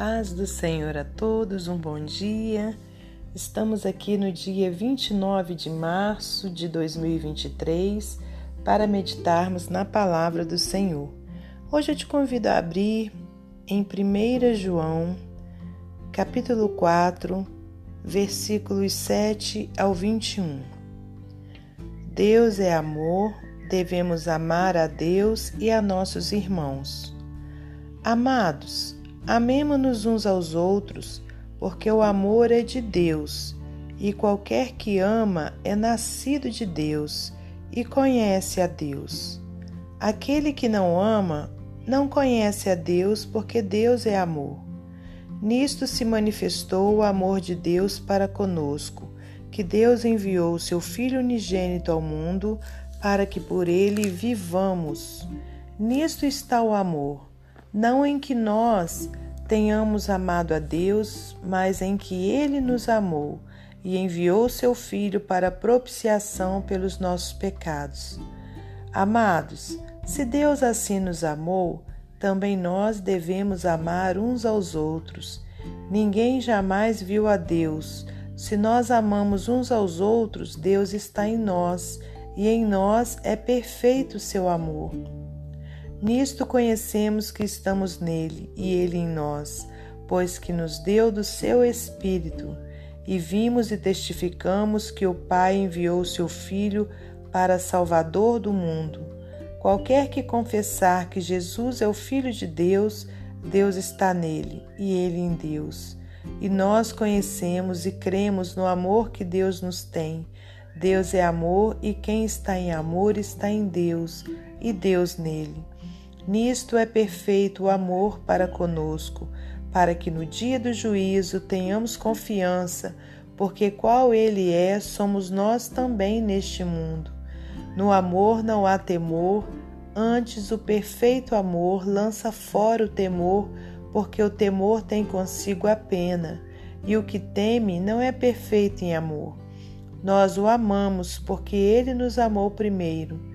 paz do Senhor a todos, um bom dia. Estamos aqui no dia 29 de março de 2023 para meditarmos na palavra do Senhor. Hoje eu te convido a abrir em 1 João, capítulo 4, versículos 7 ao 21. Deus é amor, devemos amar a Deus e a nossos irmãos. Amados, Amemo-nos uns aos outros, porque o amor é de Deus, e qualquer que ama é nascido de Deus e conhece a Deus. Aquele que não ama não conhece a Deus, porque Deus é amor. Nisto se manifestou o amor de Deus para conosco, que Deus enviou seu Filho unigênito ao mundo para que por ele vivamos. Nisto está o amor não em que nós tenhamos amado a Deus, mas em que Ele nos amou e enviou seu Filho para propiciação pelos nossos pecados. Amados, se Deus assim nos amou, também nós devemos amar uns aos outros. Ninguém jamais viu a Deus. Se nós amamos uns aos outros, Deus está em nós, e em nós é perfeito o seu amor. Nisto conhecemos que estamos nele e ele em nós, pois que nos deu do seu Espírito. E vimos e testificamos que o Pai enviou seu Filho para Salvador do mundo. Qualquer que confessar que Jesus é o Filho de Deus, Deus está nele e ele em Deus. E nós conhecemos e cremos no amor que Deus nos tem. Deus é amor e quem está em amor está em Deus e Deus nele. Nisto é perfeito o amor para conosco, para que no dia do juízo tenhamos confiança, porque qual Ele é, somos nós também neste mundo. No amor não há temor, antes o perfeito amor lança fora o temor, porque o temor tem consigo a pena, e o que teme não é perfeito em amor. Nós o amamos porque ele nos amou primeiro.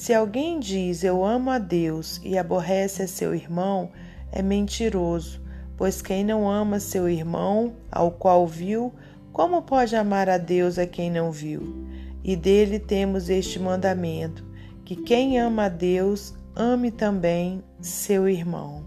Se alguém diz eu amo a Deus e aborrece a seu irmão, é mentiroso, pois quem não ama seu irmão, ao qual viu, como pode amar a Deus a quem não viu? E dele temos este mandamento: que quem ama a Deus, ame também seu irmão.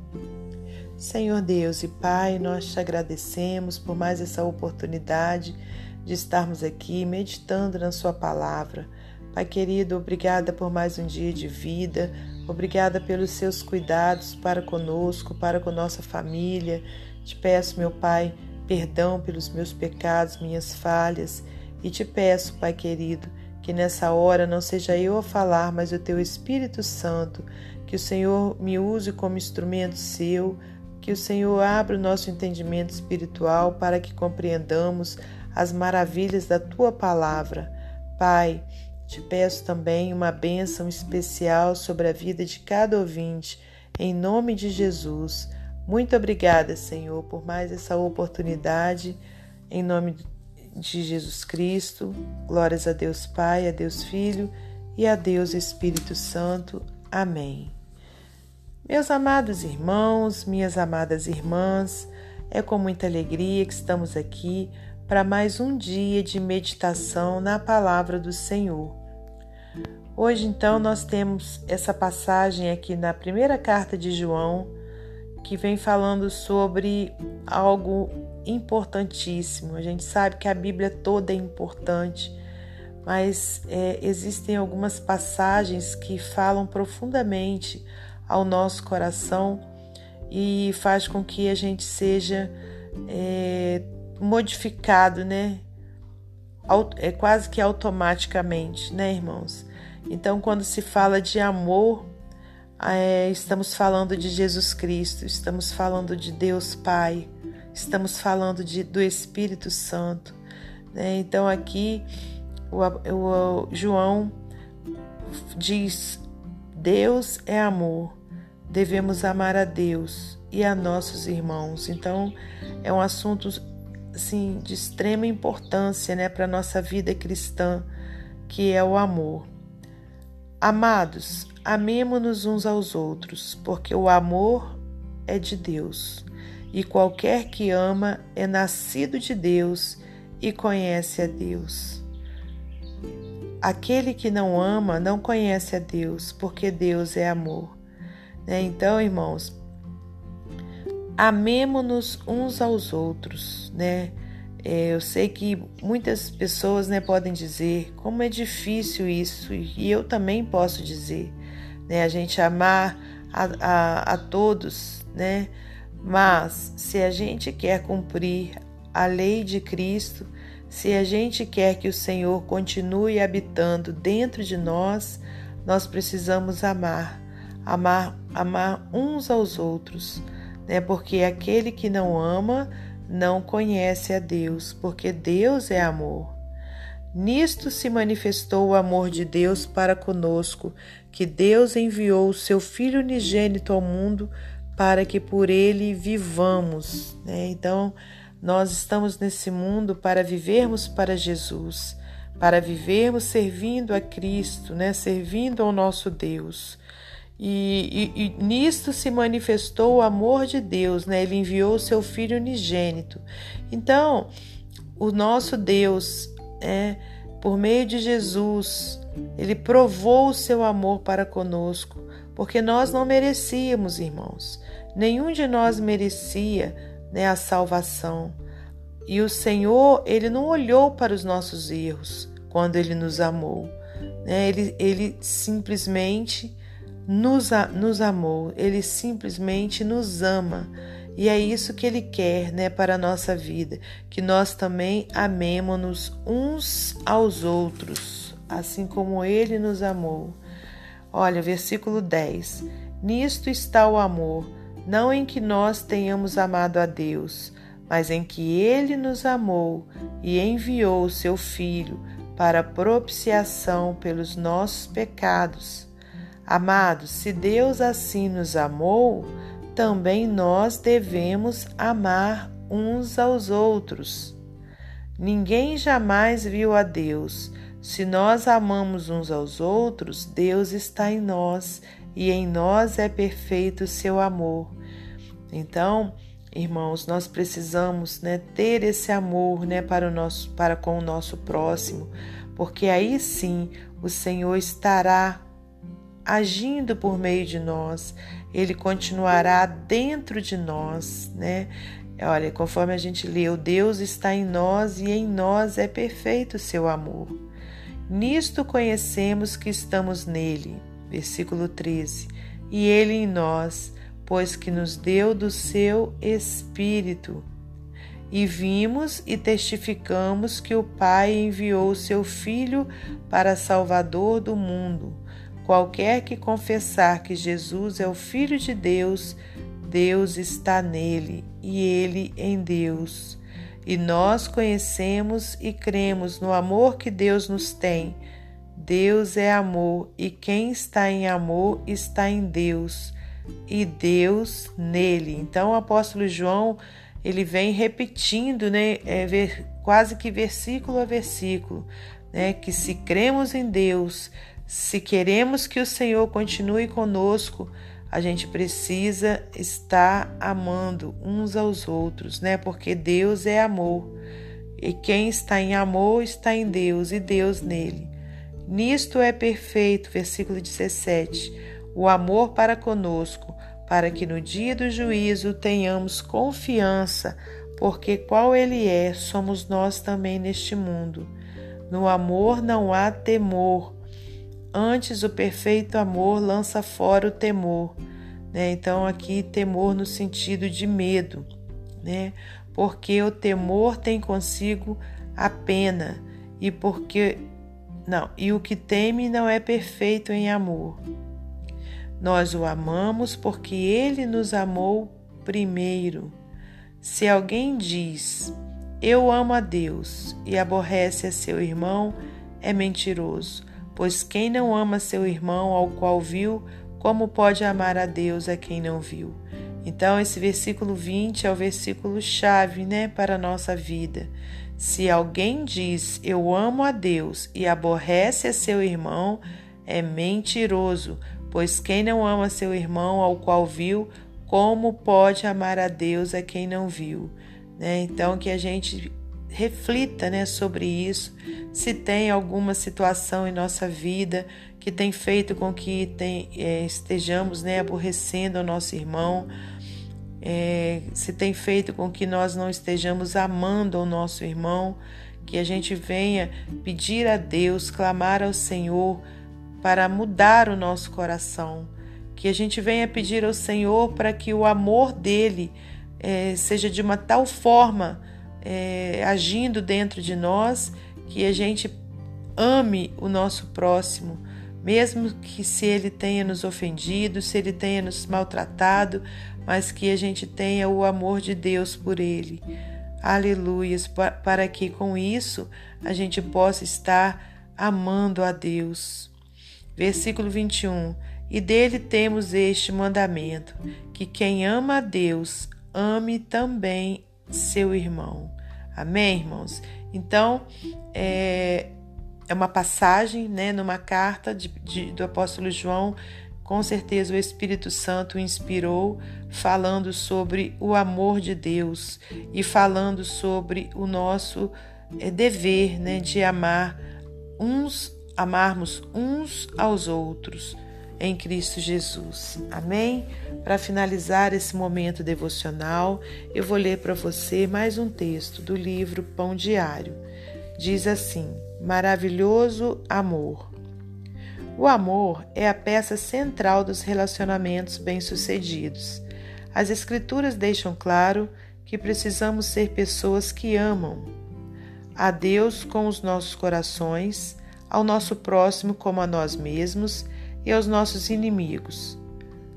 Senhor Deus e Pai, nós te agradecemos por mais essa oportunidade de estarmos aqui meditando na Sua palavra. Pai querido, obrigada por mais um dia de vida, obrigada pelos seus cuidados para conosco, para com nossa família. Te peço, meu Pai, perdão pelos meus pecados, minhas falhas, e te peço, Pai querido, que nessa hora não seja eu a falar, mas o teu Espírito Santo, que o Senhor me use como instrumento seu, que o Senhor abra o nosso entendimento espiritual para que compreendamos as maravilhas da tua palavra. Pai, te peço também uma bênção especial sobre a vida de cada ouvinte, em nome de Jesus. Muito obrigada, Senhor, por mais essa oportunidade, em nome de Jesus Cristo. Glórias a Deus Pai, a Deus Filho e a Deus Espírito Santo. Amém. Meus amados irmãos, minhas amadas irmãs, é com muita alegria que estamos aqui para mais um dia de meditação na palavra do Senhor. Hoje, então, nós temos essa passagem aqui na primeira carta de João, que vem falando sobre algo importantíssimo. A gente sabe que a Bíblia toda é importante, mas é, existem algumas passagens que falam profundamente ao nosso coração e faz com que a gente seja é, modificado, né? É quase que automaticamente, né, irmãos? Então, quando se fala de amor, é, estamos falando de Jesus Cristo, estamos falando de Deus Pai, estamos falando de, do Espírito Santo. Né? Então, aqui o, o, o João diz: Deus é amor, devemos amar a Deus e a nossos irmãos. Então, é um assunto assim, de extrema importância né, para a nossa vida cristã, que é o amor. Amados, amemo-nos uns aos outros, porque o amor é de Deus. e qualquer que ama é nascido de Deus e conhece a Deus. Aquele que não ama não conhece a Deus, porque Deus é amor. Né? Então, irmãos, amemo-nos uns aos outros, né? É, eu sei que muitas pessoas né, podem dizer como é difícil isso, e eu também posso dizer, né? A gente amar a, a, a todos, né? Mas se a gente quer cumprir a lei de Cristo, se a gente quer que o Senhor continue habitando dentro de nós, nós precisamos amar, amar, amar uns aos outros, né? Porque aquele que não ama não conhece a Deus, porque Deus é amor. Nisto se manifestou o amor de Deus para conosco, que Deus enviou o seu Filho unigênito ao mundo para que por ele vivamos. Né? Então, nós estamos nesse mundo para vivermos para Jesus, para vivermos servindo a Cristo, né? servindo ao nosso Deus. E, e, e nisto se manifestou o amor de Deus, né? Ele enviou o seu Filho unigênito. Então, o nosso Deus, é, por meio de Jesus, ele provou o seu amor para conosco, porque nós não merecíamos, irmãos. Nenhum de nós merecia né, a salvação. E o Senhor, ele não olhou para os nossos erros quando ele nos amou. Né? Ele, ele simplesmente nos, nos amou, ele simplesmente nos ama. E é isso que ele quer, né, para a nossa vida, que nós também amemos-nos uns aos outros, assim como ele nos amou. Olha, versículo 10. Nisto está o amor não em que nós tenhamos amado a Deus, mas em que Ele nos amou e enviou o seu Filho para propiciação pelos nossos pecados. Amados, se Deus assim nos amou, também nós devemos amar uns aos outros. Ninguém jamais viu a Deus. Se nós amamos uns aos outros, Deus está em nós e em nós é perfeito o seu amor. Então, irmãos, nós precisamos né, ter esse amor né, para, o nosso, para com o nosso próximo, porque aí sim o Senhor estará agindo por meio de nós, ele continuará dentro de nós, né? Olha, conforme a gente leu, Deus está em nós e em nós é perfeito o seu amor. Nisto conhecemos que estamos nele versículo 13. E ele em nós, pois que nos deu do seu Espírito. E vimos e testificamos que o Pai enviou o seu Filho para Salvador do mundo. Qualquer que confessar que Jesus é o Filho de Deus, Deus está nele e ele em Deus. E nós conhecemos e cremos no amor que Deus nos tem Deus é amor e quem está em amor está em Deus e Deus nele. Então o apóstolo João ele vem repetindo, né, é, ver, quase que versículo a versículo, né, que se cremos em Deus, se queremos que o Senhor continue conosco, a gente precisa estar amando uns aos outros, né? Porque Deus é amor. E quem está em amor está em Deus e Deus nele. Nisto é perfeito, versículo 17, o amor para conosco, para que no dia do juízo tenhamos confiança, porque qual ele é, somos nós também neste mundo. No amor não há temor, antes o perfeito amor lança fora o temor. Né? Então, aqui, temor no sentido de medo, né? porque o temor tem consigo a pena, e porque não, e o que teme não é perfeito em amor. Nós o amamos porque ele nos amou primeiro. Se alguém diz, eu amo a Deus e aborrece a seu irmão, é mentiroso, pois quem não ama seu irmão ao qual viu, como pode amar a Deus a quem não viu? Então, esse versículo 20 é o versículo chave né, para a nossa vida. Se alguém diz eu amo a Deus e aborrece a seu irmão, é mentiroso, pois quem não ama seu irmão ao qual viu, como pode amar a Deus a quem não viu? Né? Então, que a gente reflita né, sobre isso, se tem alguma situação em nossa vida que tem feito com que tem, é, estejamos né, aborrecendo o nosso irmão, é, se tem feito com que nós não estejamos amando o nosso irmão, que a gente venha pedir a Deus, clamar ao Senhor para mudar o nosso coração, que a gente venha pedir ao Senhor para que o amor dele é, seja de uma tal forma é, agindo dentro de nós que a gente ame o nosso próximo, mesmo que se ele tenha nos ofendido, se ele tenha nos maltratado, mas que a gente tenha o amor de Deus por ele. Aleluias, para que com isso a gente possa estar amando a Deus. Versículo 21. E dele temos este mandamento: que quem ama a Deus, ame também seu irmão. Amém, irmãos? Então, é, é uma passagem, né, numa carta de, de, do apóstolo João. Com certeza o Espírito Santo o inspirou, falando sobre o amor de Deus e falando sobre o nosso é, dever né, de amar uns, amarmos uns aos outros em Cristo Jesus. Amém? Para finalizar esse momento devocional, eu vou ler para você mais um texto do livro Pão Diário. Diz assim: Maravilhoso amor. O amor é a peça central dos relacionamentos bem-sucedidos. As Escrituras deixam claro que precisamos ser pessoas que amam a Deus com os nossos corações, ao nosso próximo como a nós mesmos e aos nossos inimigos.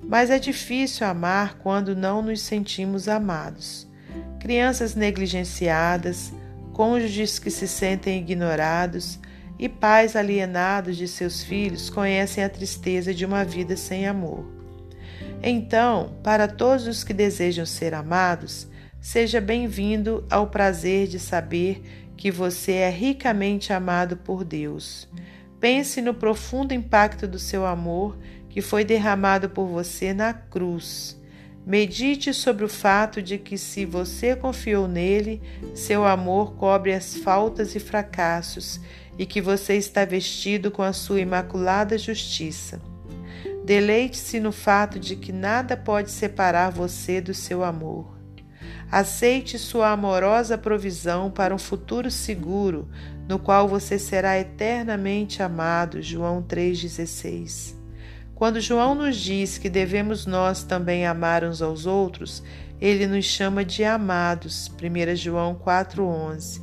Mas é difícil amar quando não nos sentimos amados. Crianças negligenciadas, cônjuges que se sentem ignorados e pais alienados de seus filhos conhecem a tristeza de uma vida sem amor. Então, para todos os que desejam ser amados, seja bem-vindo ao prazer de saber que você é ricamente amado por Deus Pense no profundo impacto do seu amor que foi derramado por você na cruz. Medite sobre o fato de que, se você confiou nele, seu amor cobre as faltas e fracassos e que você está vestido com a sua imaculada justiça. Deleite-se no fato de que nada pode separar você do seu amor. Aceite sua amorosa provisão para um futuro seguro, no qual você será eternamente amado. João 3,16. Quando João nos diz que devemos nós também amar uns aos outros, ele nos chama de amados. 1 João 4,11.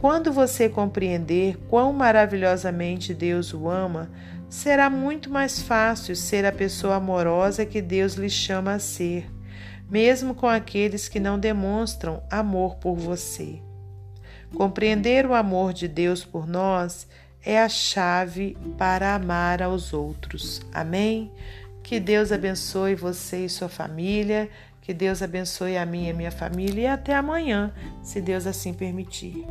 Quando você compreender quão maravilhosamente Deus o ama, será muito mais fácil ser a pessoa amorosa que Deus lhe chama a ser, mesmo com aqueles que não demonstram amor por você. Compreender o amor de Deus por nós é a chave para amar aos outros. Amém? Que Deus abençoe você e sua família. Que Deus abençoe a mim e a minha família. E até amanhã, se Deus assim permitir.